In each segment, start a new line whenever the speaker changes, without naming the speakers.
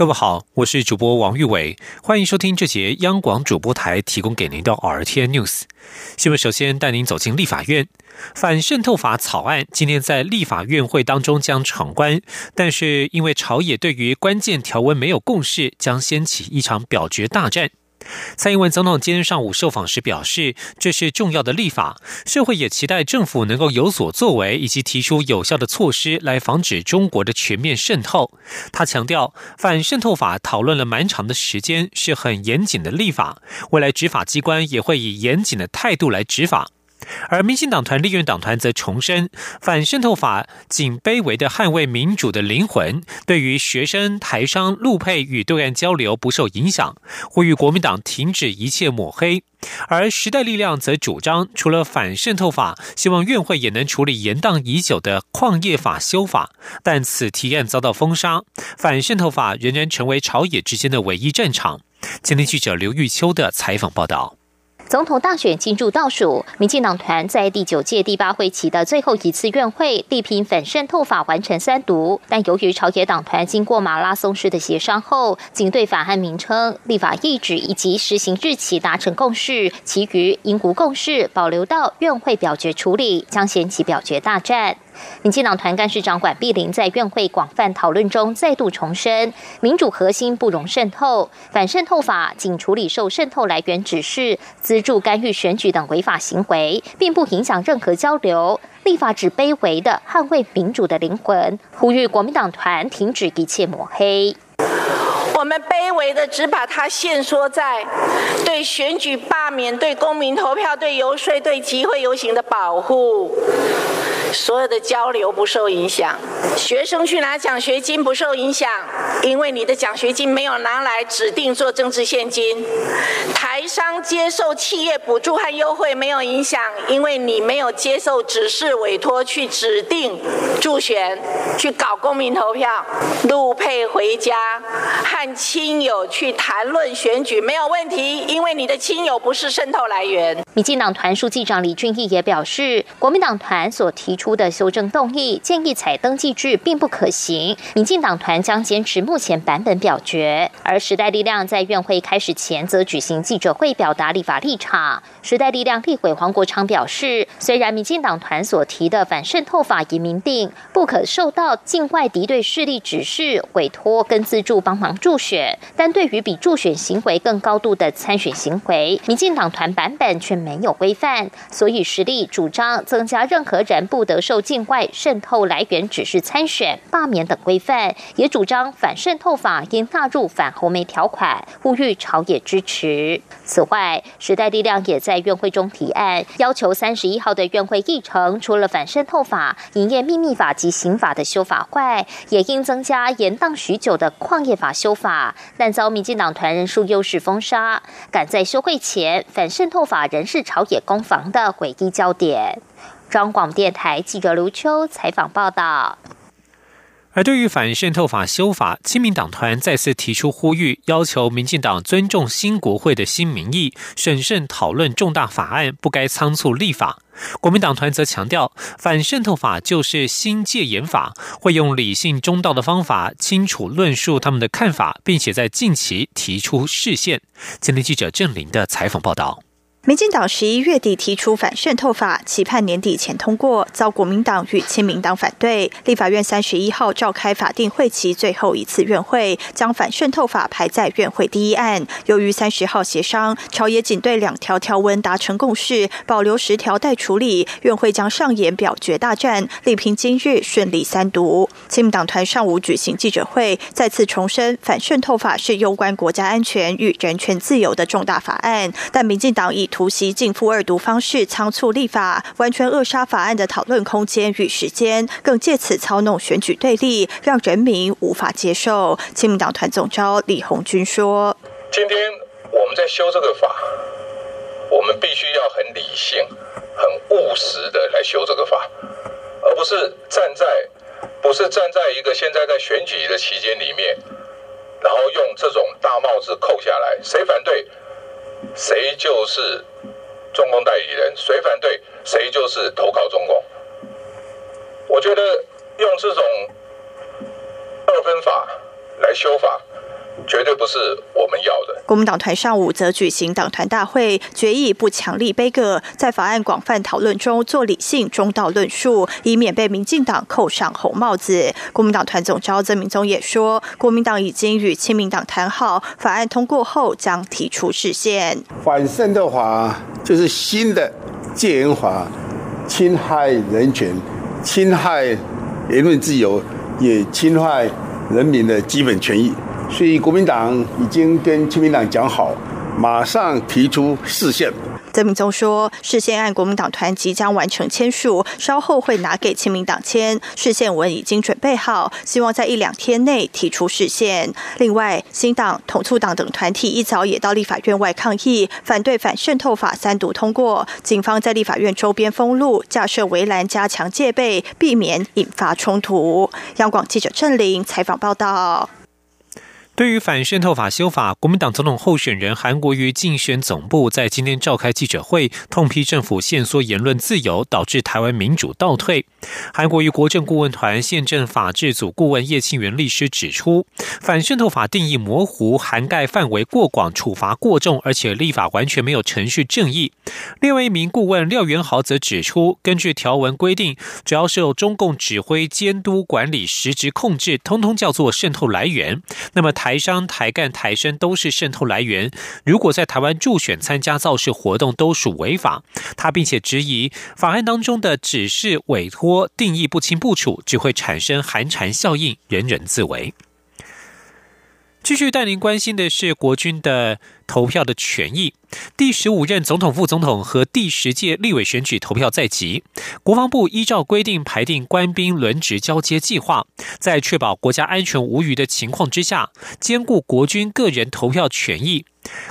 各位好，我是主播王玉伟，欢迎收听这节央广主播台提供给您的 RTN News 新闻。首先带您走进立法院。反渗透法草案今天在立法院会当中将闯关，但是因为朝野对于关键条文没有共识，将掀起一场表决大战。蔡英文总统今天上午受访时表示，这是重要的立法，社会也期待政府能够有所作为，以及提出有效的措施来防止中国的全面渗透。他强调，反渗透法讨论了蛮长的时间，是很严谨的立法，未来执法机关也会以严谨的态度来执法。而民进党团立院党团则重申，反渗透法仅卑微的捍卫民主的灵魂，对于学生、台商、陆配与对岸交流不受影响，呼吁国民党停止一切抹黑。而时代力量则主张，除了反渗透法，希望院会也能处理延宕已久的矿业法修法，但此提案遭到封杀，反渗透法仍然成为朝野之间的唯一战场。今天记者刘玉秋的采访报道。
总统大选进入倒数，民进党团在第九届第八会期的最后一次院会力拼反渗透法完成三读，但由于朝野党团经过马拉松式的协商后，仅对法案名称、立法意旨以及实行日期达成共识，其余因无共识保留到院会表决处理，将掀起表决大战。民进党团干事长管碧玲在院会广泛讨论中再度重申，民主核心不容渗透，反渗透法仅处理受渗透来源指示、资助、干预选举等违法行为，并不影响任何交流。立法只卑微的捍卫民主的灵魂，呼吁国民党团停止一切抹黑。
我们卑微的只把它限缩在对选举罢免、对公民投票、对游说、对集会游行的保护。所有的交流不受影响，学生去拿奖学金不受影响，因为你的奖学金没有拿来指定做政治现金。台商接受企业补助和优惠没有影响，因为你没有接受指示委托去指定助选，去搞公民投票。陆配回家和亲友去谈论选举没有问题，因为你的亲友不是渗透来源。
民进党团书记长李俊毅也表示，国民党团所提。出的修正动议建议采登记制并不可行，民进党团将坚持目前版本表决。而时代力量在院会开始前则举行记者会表达立法立场。时代力量立委黄国昌表示，虽然民进党团所提的反渗透法已明定不可受到境外敌对势力指示、委托跟资助帮忙助选，但对于比助选行为更高度的参选行为，民进党团版本却没有规范，所以实力主张增加任何人不。得受境外渗透来源指示参选、罢免等规范，也主张反渗透法应纳入反红梅条款，呼吁朝野支持。此外，时代力量也在院会中提案，要求三十一号的院会议程，除了反渗透法、营业秘密法及刑法的修法外，也应增加延宕许久的矿业法修法，但遭民进党团人数优势封杀。赶在休会前，反渗透法仍是朝野攻防的诡异焦点。中广电台记者卢秋采访报道。
而对于反渗透法修法，亲民党团再次提出呼吁，要求民进党尊重新国会的新民意，审慎讨论重大法案，不该仓促立法。国民党团则强调，反渗透法就是新戒严法，会用理性中道的方法，清楚论述他们的看法，并且在近期提出视线。今天记者郑林的采访报道。
民进党十一月底提出反渗透法，期盼年底前通过，遭国民党与亲民党反对。立法院三十一号召开法定会期最后一次院会，将反渗透法排在院会第一案。由于三十号协商，朝野仅对两条条文达成共识，保留十条待处理。院会将上演表决大战，力拼今日顺利三读。亲民党团上午举行记者会，再次重申反渗透法是攸关国家安全与人权自由的重大法案，但民进党以突袭进复二读方式仓促立法，完全扼杀法案的讨论空间与时间，更借此操弄选举对立，让人民无法接受。亲民党团总召李红军说：“
今天我们在修这个法，我们必须要很理性、很务实的来修这个法，而不是站在不是站在一个现在在选举的期间里面，然后用这种大帽子扣下来，谁反对，谁就是中共代理人；谁反对，谁就是投靠中共。我觉得用这种二分法来修法。绝对不是我们要的。
国民党团上午则举行党团大会，决议不强力杯葛，在法案广泛讨论中做理性中道论述，以免被民进党扣上红帽子。国民党团总召曾明宗也说，国民党已经与亲民党谈好，法案通过后将提出视线。
反渗透法就是新的戒严法，侵害人权，侵害言论自由，也侵害人民的基本权益。所以国民党已经跟亲民党讲好，马上提出视线。
曾明宗说，视线案国民党团即将完成签署，稍后会拿给亲民党签。视线文已经准备好，希望在一两天内提出视线。另外，新党、统促党等团体一早也到立法院外抗议，反对反渗透法三读通过。警方在立法院周边封路，架设围栏，加强戒备，避免引发冲突。央广记者郑玲采访报道。
对于反渗透法修法，国民党总统候选人韩国瑜竞选总部在今天召开记者会，痛批政府限缩言论自由，导致台湾民主倒退。韩国瑜国政顾问团宪政法制组顾问叶庆元律师指出，反渗透法定义模糊，涵盖范围过广，处罚过重，而且立法完全没有程序正义。另外一名顾问廖元豪则指出，根据条文规定，只要是有中共指挥、监督、管理、实质控制，通通叫做渗透来源。那么台。台商、台干、台生都是渗透来源。如果在台湾助选、参加造势活动，都属违法。他并且质疑法案当中的指示、委托定义不清不楚，只会产生寒蝉效应，人人自危。继续带您关心的是国军的投票的权益。第十五任总统、副总统和第十届立委选举投票在即，国防部依照规定排定官兵轮值交接计划，在确保国家安全无虞的情况之下，兼顾国军个人投票权益。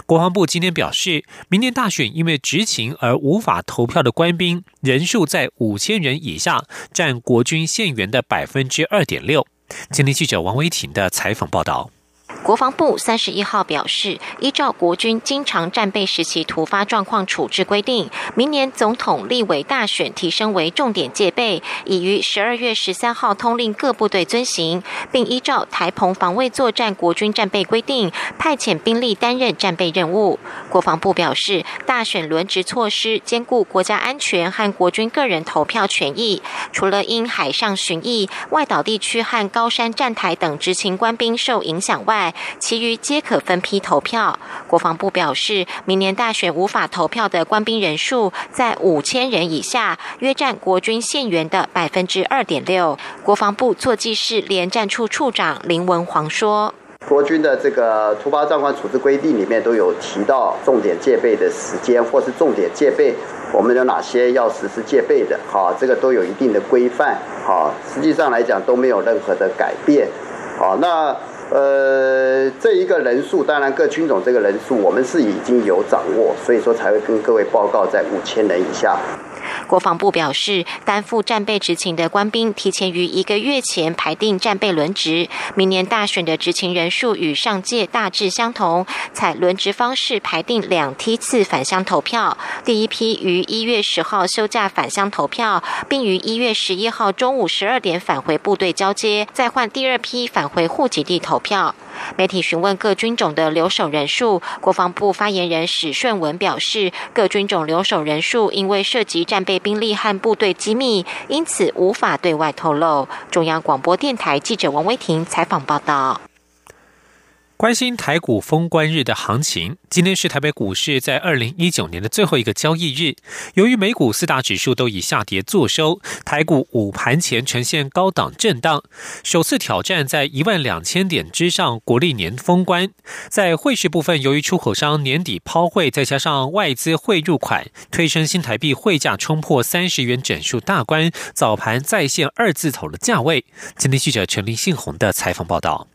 国防部今天表示，明年大选因为执勤而无法投票的官兵人数在五千人以下，占国军现员的百分之二点六。今天记者王维婷的采访报道。
国防部三十一号表示，依照国军经常战备时期突发状况处置规定，明年总统、立委大选提升为重点戒备，已于十二月十三号通令各部队遵行，并依照台澎防卫作战国军战备规定，派遣兵力担任战备任务。国防部表示，大选轮值措施兼顾国家安全和国军个人投票权益，除了因海上巡弋、外岛地区和高山站台等执勤官兵受影响外，其余皆可分批投票。国防部表示，明年大选无法投票的官兵人数在五千人以下，约占国军现员的百分之二点六。国防部作记室连战处处长林文煌说：“
国军的这个突发状况处置规定里面都有提到重点戒备的时间，或是重点戒备，我们有哪些要实施戒备的？好，这个都有一定的规范。好，实际上来讲都没有任何的改变。好，那。”呃，这一个人数，当然各军种这个人数，我们是已经有掌握，所以说才会跟各位报告在五千人以下。
国防部表示，担负战备执勤的官兵提前于一个月前排定战备轮值，明年大选的执勤人数与上届大致相同，采轮值方式排定两梯次返乡投票。第一批于一月十号休假返乡投票，并于一月十一号中午十二点返回部队交接，再换第二批返回户籍地投票。媒体询问各军种的留守人数，国防部发言人史顺文表示，各军种留守人数因为涉及战备兵力和部队机密，因此无法对外透露。中央广播电台记者王威婷采访报道。
关心台股封关日的行情，今天是台北股市在二零一九年的最后一个交易日。由于美股四大指数都以下跌作收，台股午盘前呈现高档震荡，首次挑战在一万两千点之上。国历年封关，在汇市部分，由于出口商年底抛汇，再加上外资汇入款，推升新台币汇价冲破三十元整数大关，早盘再现二字头的价位。今天记者陈林信宏的采访报道。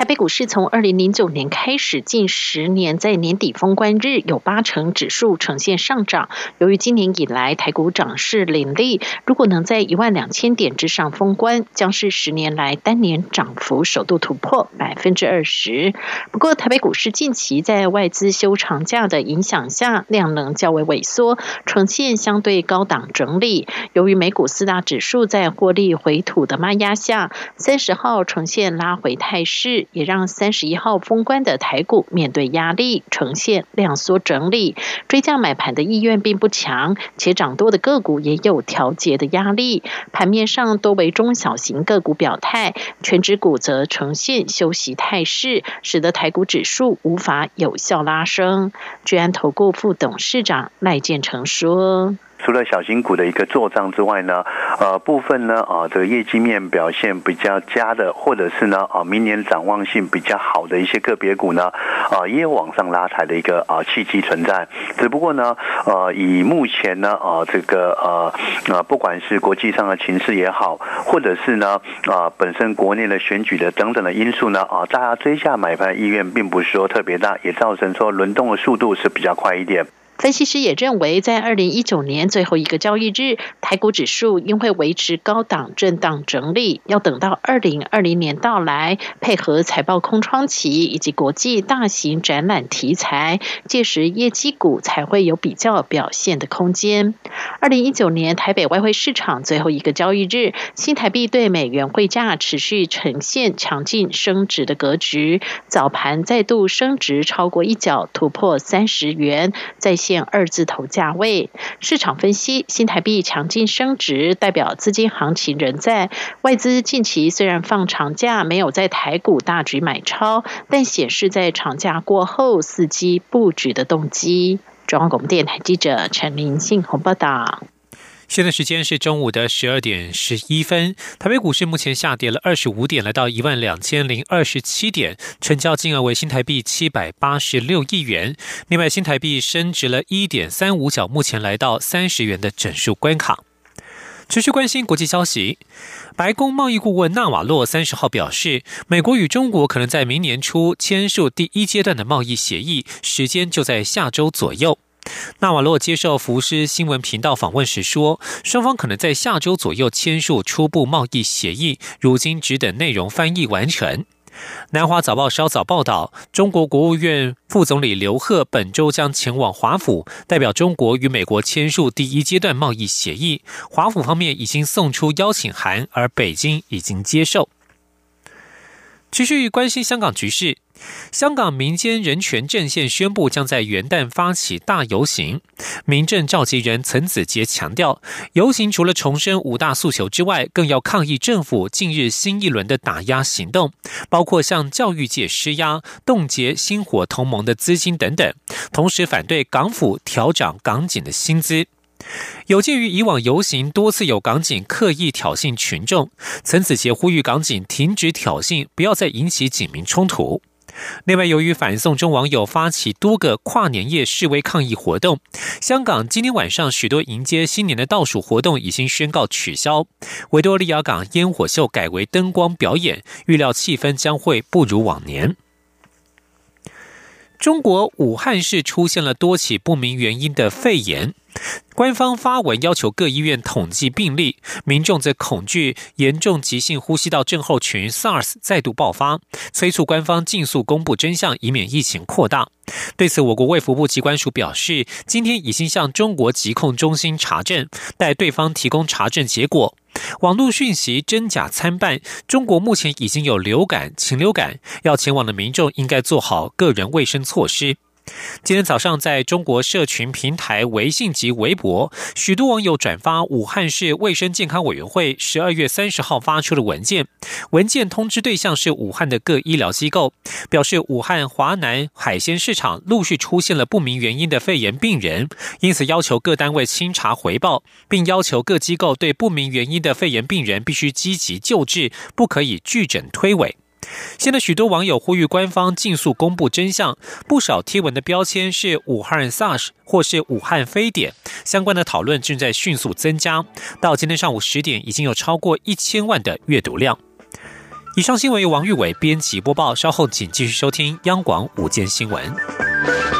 台北股市从二零零九年开始，近十年在年底封关日有八成指数呈现上涨。由于今年以来台股涨势凌厉，如果能在一万两千点之上封关，将是十年来单年涨幅首度突破百分之二十。不过，台北股市近期在外资休长假的影响下，量能较为萎缩，呈现相对高档整理。由于美股四大指数在获利回吐的卖压下，三十号呈现拉回态势，也让三十一号封关的台股面对压力，呈现量缩整理。追加买盘的意愿并不强，且涨多的个股也有调节的压力。盘面上多为中小型个股表态，全指股则呈现休息态势，使得台股指数无法有效拉升。居安投顾副董事长赖建成说。
除了小型股的一个做账之外呢，呃，部分呢啊，这个业绩面表现比较佳的，或者是呢啊，明年展望性比较好的一些个别股呢，啊，也有往上拉抬的一个啊契机存在。只不过呢，呃，以目前呢啊这个呃啊，不管是国际上的情势也好，或者是呢啊本身国内的选举的等等的因素呢啊，大家追下买盘意愿并不是说特别大，也造成说轮动的速度是比较快一点。
分析师也认为，在二零一九年最后一个交易日，台股指数应会维持高档震荡整理，要等到二零二零年到来，配合财报空窗期以及国际大型展览题材，届时业绩股才会有比较表现的空间。二零一九年台北外汇市场最后一个交易日，新台币对美元汇价持续呈现强劲升值的格局，早盘再度升值超过一角，突破三十元，在。现二字头价位，市场分析新台币强劲升值，代表资金行情仍在。外资近期虽然放长假，没有在台股大举买超，但显示在长假过后伺机布局的动机。中央广播电台记者陈林信鸿报道。
现在时间是中午的十二点十一分，台北股市目前下跌了二十五点，来到一万两千零二十七点，成交金额为新台币七百八十六亿元。另外，新台币升值了一点三五角，目前来到三十元的整数关卡。持续关心国际消息，白宫贸易顾问纳瓦洛三十号表示，美国与中国可能在明年初签署第一阶段的贸易协议，时间就在下周左右。纳瓦洛接受福斯新闻频道访问时说，双方可能在下周左右签署初步贸易协议，如今只等内容翻译完成。南华早报稍早报道，中国国务院副总理刘鹤本周将前往华府，代表中国与美国签署第一阶段贸易协议。华府方面已经送出邀请函，而北京已经接受。持续关心香港局势。香港民间人权阵线宣布，将在元旦发起大游行。民政召集人岑子杰强调，游行除了重申五大诉求之外，更要抗议政府近日新一轮的打压行动，包括向教育界施压、冻结星火同盟的资金等等。同时，反对港府调涨港警的薪资。有鉴于以往游行多次有港警刻意挑衅群众，岑子杰呼吁港警停止挑衅，不要再引起警民冲突。另外，由于反送中网友发起多个跨年夜示威抗议活动，香港今天晚上许多迎接新年的倒数活动已经宣告取消。维多利亚港烟火秀改为灯光表演，预料气氛将会不如往年。中国武汉市出现了多起不明原因的肺炎。官方发文要求各医院统计病例，民众则恐惧严重急性呼吸道症候群 SARS 再度爆发，催促官方尽速公布真相，以免疫情扩大。对此，我国卫福部机关署表示，今天已经向中国疾控中心查证，待对方提供查证结果。网络讯息真假参半，中国目前已经有流感、禽流感，要前往的民众应该做好个人卫生措施。今天早上，在中国社群平台微信及微博，许多网友转发武汉市卫生健康委员会十二月三十号发出的文件。文件通知对象是武汉的各医疗机构，表示武汉华南海鲜市场陆续出现了不明原因的肺炎病人，因此要求各单位清查回报，并要求各机构对不明原因的肺炎病人必须积极救治，不可以拒诊推诿。现在许多网友呼吁官方尽速公布真相，不少贴文的标签是武汉 SARS 或是武汉非典，相关的讨论正在迅速增加。到今天上午十点，已经有超过一千万的阅读量。以上新闻由王玉伟编辑播报，稍后请继续收听央广午间新闻。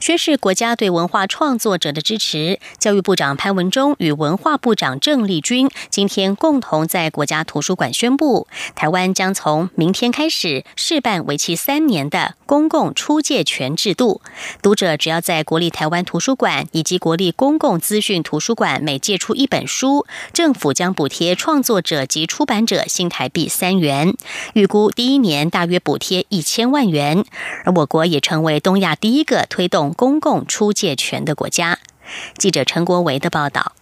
宣示国家对文化创作者的支持。教育部长潘文忠与文化部长郑丽君今天共同在国家图书馆宣布，台湾将从明天开始试办为期三年的公共出借权制度。读者只要在国立台湾图书馆以及国立公共资讯图书馆每借出一本书，政府将补贴创作者及出版者新台币三元，预估第一年大约补贴一千万元。而我国也成为东亚第一个推动。公共出借权的国家，记者陈国维的报道。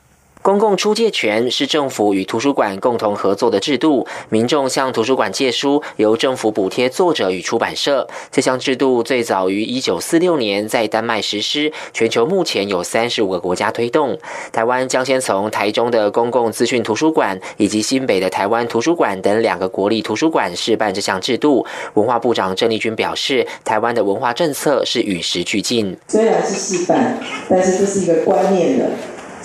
公共出借权是政府与图书馆共同合作的制度，民众向图书馆借书，由政府补贴作者与出版社。这项制度最早于一九四六年在丹麦实施，全球目前有三十五个国家推动。台湾将先从台中的公共资讯图书馆以及新北的台湾图书馆等两个国立图书馆试办这项制度。文化部长郑丽君表示，台湾的文化政策是与时俱进。
虽然是试办，但是这是一个观念的。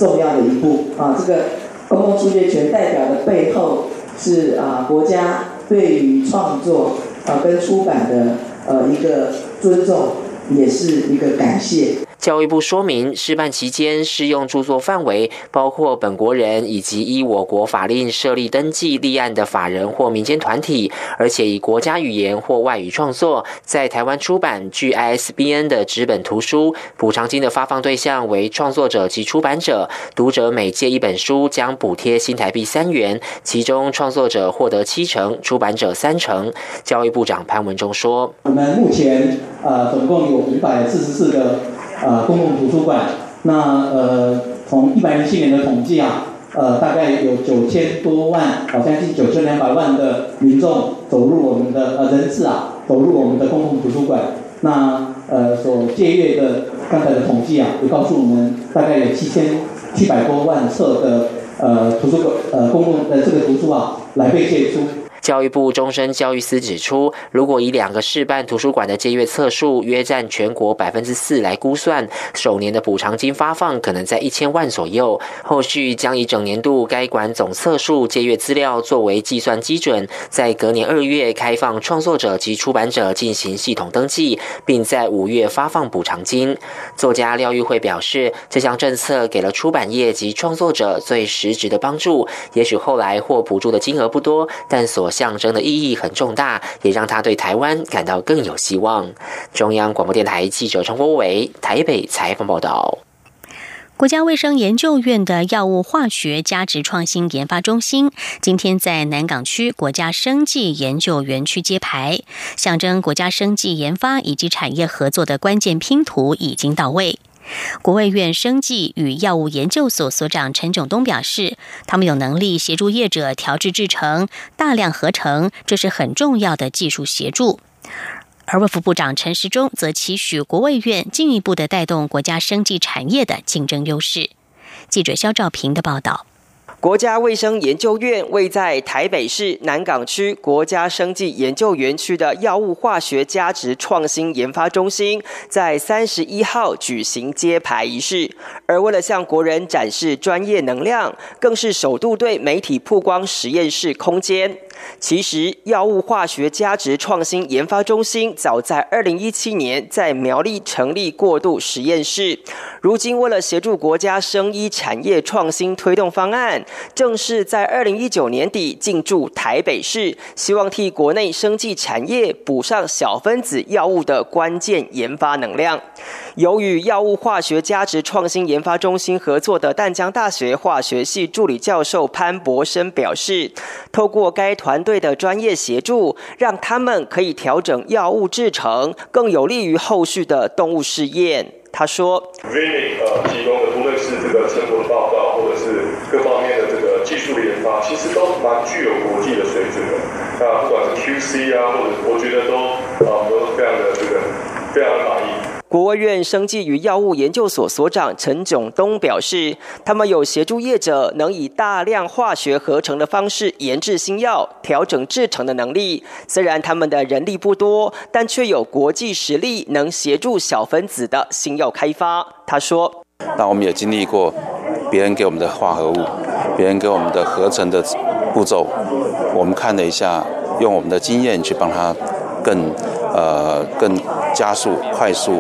重要的一步啊！这个公共出借权代表的背后是啊，国家对于创作啊跟出版的呃一个尊重，也是一个感谢。
教育部说明，试办期间适用著作范围包括本国人以及依我国法令设立登记立案的法人或民间团体，而且以国家语言或外语创作，在台湾出版具 ISBN 的纸本图书。补偿金的发放对象为创作者及出版者，读者每借一本书将补贴新台币三元，其中创作者获得七成，出版者三成。教育部长潘文忠说：“
我们目前呃总共有五百四十四个。”呃，公共图书馆，那呃，从一百零七年的统计啊，呃，大概有九千多万，好像近九千两百万的民众走入我们的呃人次啊，走入我们的公共图书馆。那呃，所借阅的刚才的统计啊，也告诉我们，大概有七千七百多万册的呃图书馆呃公共的这个图书啊，来被借出。
教育部终身教育司指出，如果以两个示范图书馆的借阅册数约占全国百分之四来估算，首年的补偿金发放可能在一千万左右。后续将以整年度该馆总册数借阅资料作为计算基准，在隔年二月开放创作者及出版者进行系统登记，并在五月发放补偿金。作家廖玉慧表示，这项政策给了出版业及创作者最实质的帮助。也许后来获补助的金额不多，但所象征的意义很重大，也让他对台湾感到更有希望。中央广播电台记者陈国伟台北采访报道。
国家卫生研究院的药物化学价值创新研发中心今天在南港区国家生技研究园区揭牌，象征国家生技研发以及产业合作的关键拼图已经到位。国卫院生技与药物研究所所长陈炯东表示，他们有能力协助业者调制制成、大量合成，这是很重要的技术协助。而卫副部长陈时中则期许国卫院进一步的带动国家生技产业的竞争优势。记者肖兆平的报道。
国家卫生研究院位在台北市南港区国家生技研究园区的药物化学价值创新研发中心，在三十一号举行揭牌仪式。而为了向国人展示专业能量，更是首度对媒体曝光实验室空间。其实，药物化学价值创新研发中心早在二零一七年在苗栗成立过渡实验室。如今，为了协助国家生医产业创新推动方案，正式在二零一九年底进驻台北市，希望替国内生技产业补上小分子药物的关键研发能量。由与药物化学价值创新研发中心合作的淡江大学化学系助理教授潘博生表示，透过该团。队的专业协助，让他们可以调整药物制成，更有利于后续的动物试验。他说：“
呃，提供的不论是这个成果报告，或者是各方面。”其实都蛮具有国际的水准的。那不管是 QC 啊，或者我觉得都啊，都非常的这个非常的满意。
国务院生技与药物研究所所长陈炯东表示，他们有协助业者能以大量化学合成的方式研制新药、调整制成的能力。虽然他们的人力不多，但却有国际实力，能协助小分子的新药开发。他说：“
那我们也经历过别人给我们的化合物，别人给我们的合成的步骤，我们看了一下，用我们的经验去帮他更呃更加速、快速。”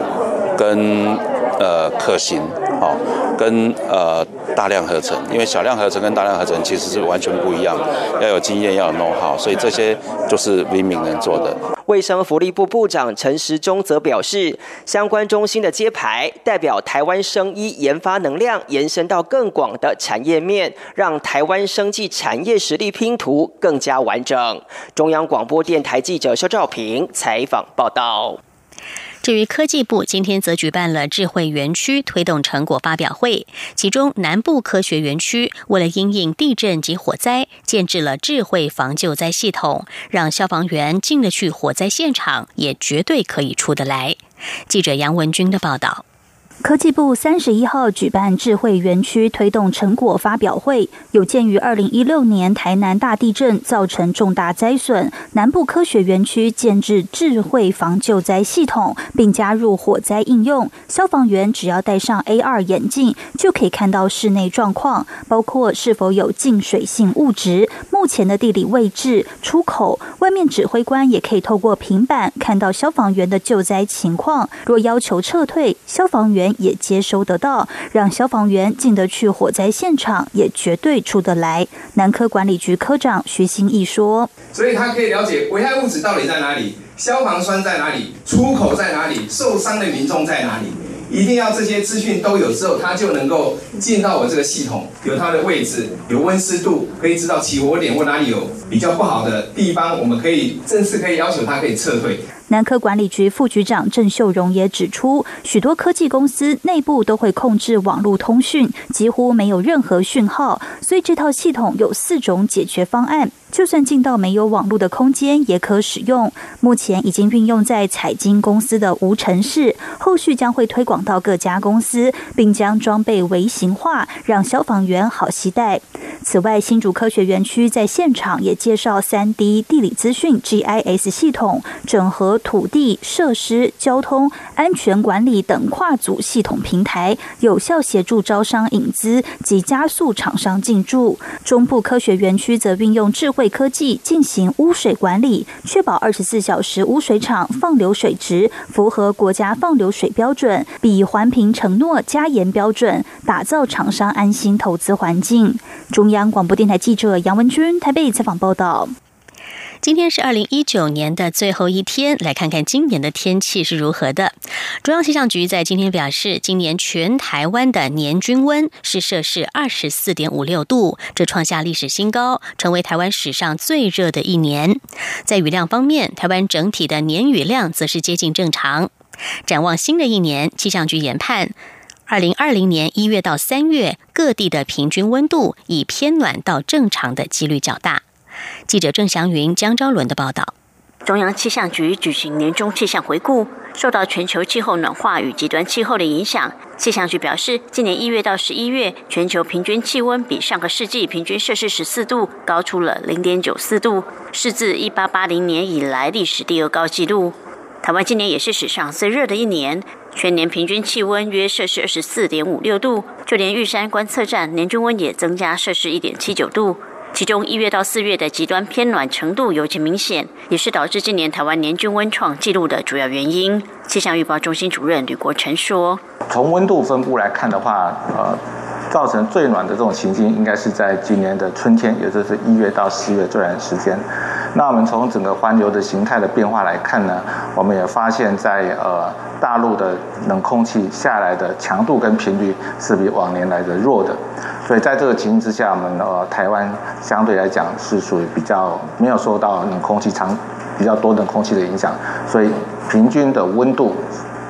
跟呃可行，好，跟呃大量合成，因为小量合成跟大量合成其实是完全不一样，要有经验，要有 know how，所以这些就是 v i m 能做的。
卫生福利部部长陈时中则表示，相关中心的揭牌，代表台湾生医研发能量延伸到更广的产业面，让台湾生技产业实力拼图更加完整。中央广播电台记者肖兆平采访报道。
至于科技部，今天则举办了智慧园区推动成果发表会，其中南部科学园区为了因应地震及火灾，建制了智慧防救灾系统，让消防员进得去火灾现场，也绝对可以出得来。记者杨文军的报道。
科技部三十一号举办智慧园区推动成果发表会，有鉴于二零一六年台南大地震造成重大灾损，南部科学园区建制智慧防救灾系统，并加入火灾应用。消防员只要戴上 AR 眼镜，就可以看到室内状况，包括是否有进水性物质、目前的地理位置、出口。外面指挥官也可以透过平板看到消防员的救灾情况。若要求撤退，消防员。也接收得到，让消防员进得去火灾现场，也绝对出得来。南科管理局科长徐新义说：“
所以他可以了解危害物质到底在哪里，消防栓在哪里，出口在哪里，受伤的民众在哪里。一定要这些资讯都有之后，他就能够进到我这个系统，有它的位置，有温湿度，可以知道起火点或哪里有比较不好的地方，我们可以正式可以要求他可以撤退。”
南科管理局副局长郑秀荣也指出，许多科技公司内部都会控制网络通讯，几乎没有任何讯号，所以这套系统有四种解决方案。就算进到没有网络的空间也可使用。目前已经运用在彩金公司的无尘室，后续将会推广到各家公司，并将装备微型化，让消防员好携带。此外，新竹科学园区在现场也介绍三 D 地理资讯 GIS 系统，整合土地、设施、交通、安全管理等跨组系统平台，有效协助招商引资及加速厂商进驻。中部科学园区则运用智慧。科技进行污水管理，确保二十四小时污水厂放流水值符合国家放流水标准，比环评承诺加严标准，打造厂商安心投资环境。中央广播电台记者杨文君台北采访报道。
今天是二零一九年的最后一天，来看看今年的天气是如何的。中央气象局在今天表示，今年全台湾的年均温是摄氏二十四点五六度，这创下历史新高，成为台湾史上最热的一年。在雨量方面，台湾整体的年雨量则是接近正常。展望新的一年，气象局研判，二零二零年一月到三月各地的平均温度以偏暖到正常的几率较大。记者郑祥云、江昭伦的报道。
中央气象局举行年终气象回顾，受到全球气候暖化与极端气候的影响，气象局表示，今年一月到十一月，全球平均气温比上个世纪平均摄氏十四度高出了零点九四度，是自一八八零年以来历史第二高纪录。台湾今年也是史上最热的一年，全年平均气温约摄氏二十四点五六度，就连玉山观测站年均温也增加摄氏一点七九度。其中一月到四月的极端偏暖程度尤其明显，也是导致今年台湾年均温创纪录的主要原因。气象预报中心主任吕国成说：“
从温度分布来看的话，呃，造成最暖的这种情境，应该是在今年的春天，也就是一月到四月这段时间。那我们从整个环流的形态的变化来看呢，我们也发现，在呃大陆的冷空气下来的强度跟频率是比往年来的弱的。”所以在这个情形之下，我们呃台湾相对来讲是属于比较没有受到冷空气长比较多冷空气的影响，所以平均的温度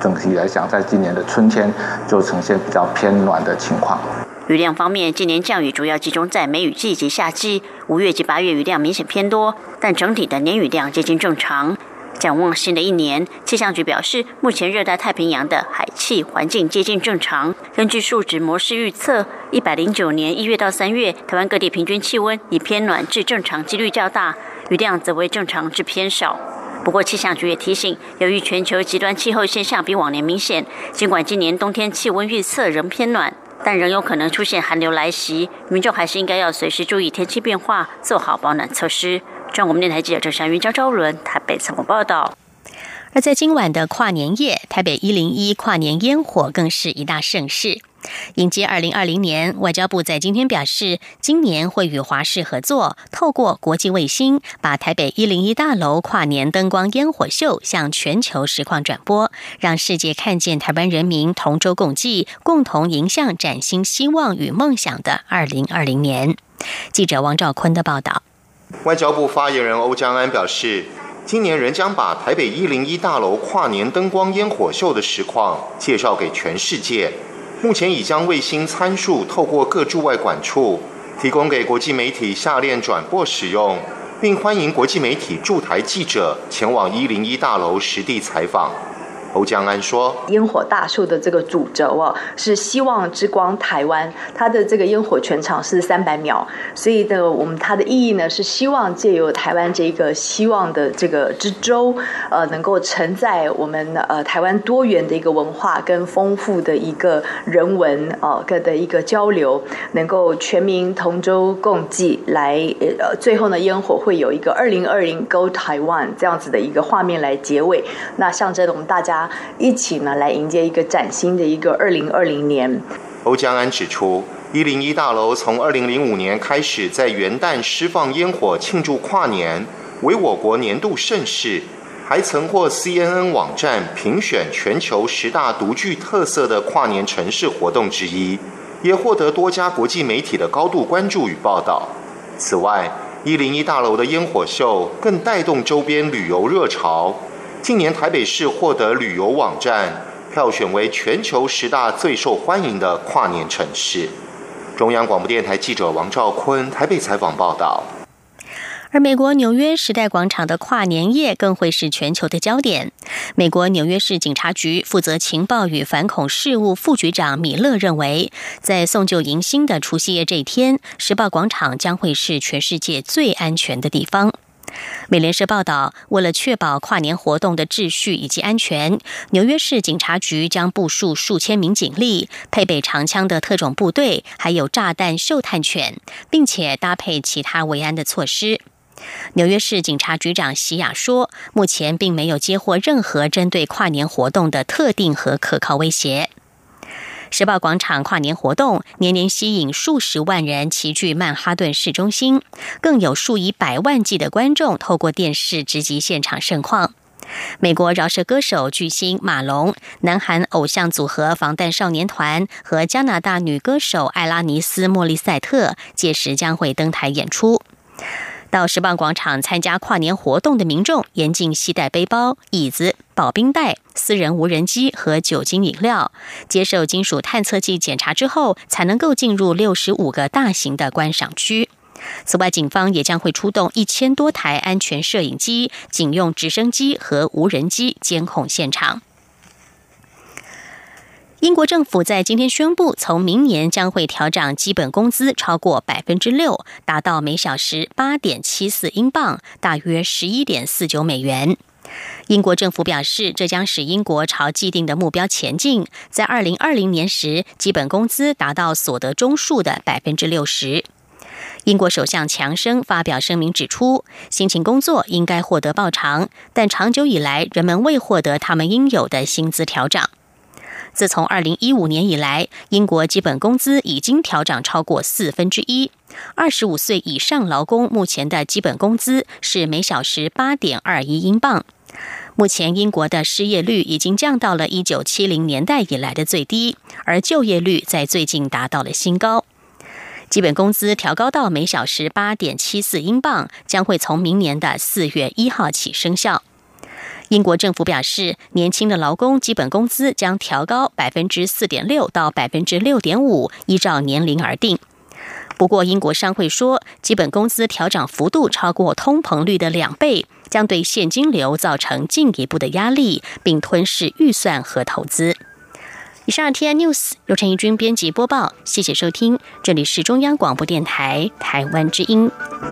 整体来讲，在今年的春天就呈现比较偏暖的情况。
雨量方面，今年降雨主要集中在梅雨季及夏季，五月及八月雨量明显偏多，但整体的年雨量接近正常。展望新的一年，气象局表示，目前热带太平洋的海气环境接近正常。根据数值模式预测，一百零九年一月到三月，台湾各地平均气温以偏暖至正常几率较大，雨量则为正常至偏少。不过，气象局也提醒，由于全球极端气候现象比往年明显，尽管今年冬天气温预测仍偏暖，但仍有可能出现寒流来袭，民众还是应该要随时注意天气变化，做好保暖措施。中国电台记者郑祥云、张昭伦台北采访报道。
而在今晚的跨年夜，台北一零一跨年烟火更是一大盛事。迎接二零二零年，外交部在今天表示，今年会与华视合作，透过国际卫星，把台北一零一大楼跨年灯光烟火秀向全球实况转播，让世界看见台湾人民同舟共济、共同迎向崭新希望与梦想的二零二零年。记者王兆坤的报道。
外交部发言人欧江安表示，今年仍将把台北一零一大楼跨年灯光烟火秀的实况介绍给全世界。目前已将卫星参数透过各驻外管处提供给国际媒体下链转播使用，并欢迎国际媒体驻台记者前往一零一大楼实地采访。欧江安说：“
烟火大秀的这个主轴哦，是希望之光台湾，它的这个烟火全场是三百秒，所以的我们它的意义呢，是希望借由台湾这个希望的这个之舟，呃，能够承载我们呃台湾多元的一个文化跟丰富的一个人文哦个的一个交流，能够全民同舟共济，来呃最后呢烟火会有一个二零二零 Go Taiwan 这样子的一个画面来结尾，那象征我们大家。”一起呢，来迎接一个崭新的一个二零二零年。
欧江安指出，一零一大楼从二零零五年开始在元旦释放烟火庆祝跨年，为我国年度盛事，还曾获 CNN 网站评选全球十大独具特色的跨年城市活动之一，也获得多家国际媒体的高度关注与报道。此外，一零一大楼的烟火秀更带动周边旅游热潮。近年台北市获得旅游网站票选为全球十大最受欢迎的跨年城市。中央广播电台记者王兆坤台北采访报道。
而美国纽约时代广场的跨年夜更会是全球的焦点。美国纽约市警察局负责情报与反恐事务副局长米勒认为，在送旧迎新的除夕夜这一天，时报广场将会是全世界最安全的地方。美联社报道，为了确保跨年活动的秩序以及安全，纽约市警察局将部署数千名警力，配备长枪的特种部队，还有炸弹嗅探犬，并且搭配其他维安的措施。纽约市警察局长席亚说：“目前并没有接获任何针对跨年活动的特定和可靠威胁。”时报广场跨年活动年年吸引数十万人齐聚曼哈顿市中心，更有数以百万计的观众透过电视直击现场盛况。美国饶舌歌手巨星马龙、南韩偶像组合防弹少年团和加拿大女歌手艾拉尼斯·莫利塞特届时将会登台演出。到石棒广场参加跨年活动的民众严禁携带背包、椅子、保冰袋、私人无人机和酒精饮料。接受金属探测器检查之后，才能够进入六十五个大型的观赏区。此外，警方也将会出动一千多台安全摄影机，警用直升机和无人机监控现场。英国政府在今天宣布，从明年将会调整基本工资超过百分之六，达到每小时八点七四英镑，大约十一点四九美元。英国政府表示，这将使英国朝既定的目标前进，在二零二零年时，基本工资达到所得中数的百分之六十。英国首相强生发表声明指出，辛勤工作应该获得报偿，但长久以来，人们未获得他们应有的薪资调整。自从二零一五年以来，英国基本工资已经调涨超过四分之一。二十五岁以上劳工目前的基本工资是每小时八点二一英镑。目前，英国的失业率已经降到了一九七零年代以来的最低，而就业率在最近达到了新高。基本工资调高到每小时八点七四英镑，将会从明年的四月一号起生效。英国政府表示，年轻的劳工基本工资将调高百分之四点六到百分之六点五，依照年龄而定。不过，英国商会说，基本工资调整幅度超过通膨率的两倍，将对现金流造成进一步的压力，并吞噬预算和投资。以上 T I News 由陈怡君编辑播报，谢谢收听，这里是中央广播电台台湾之音。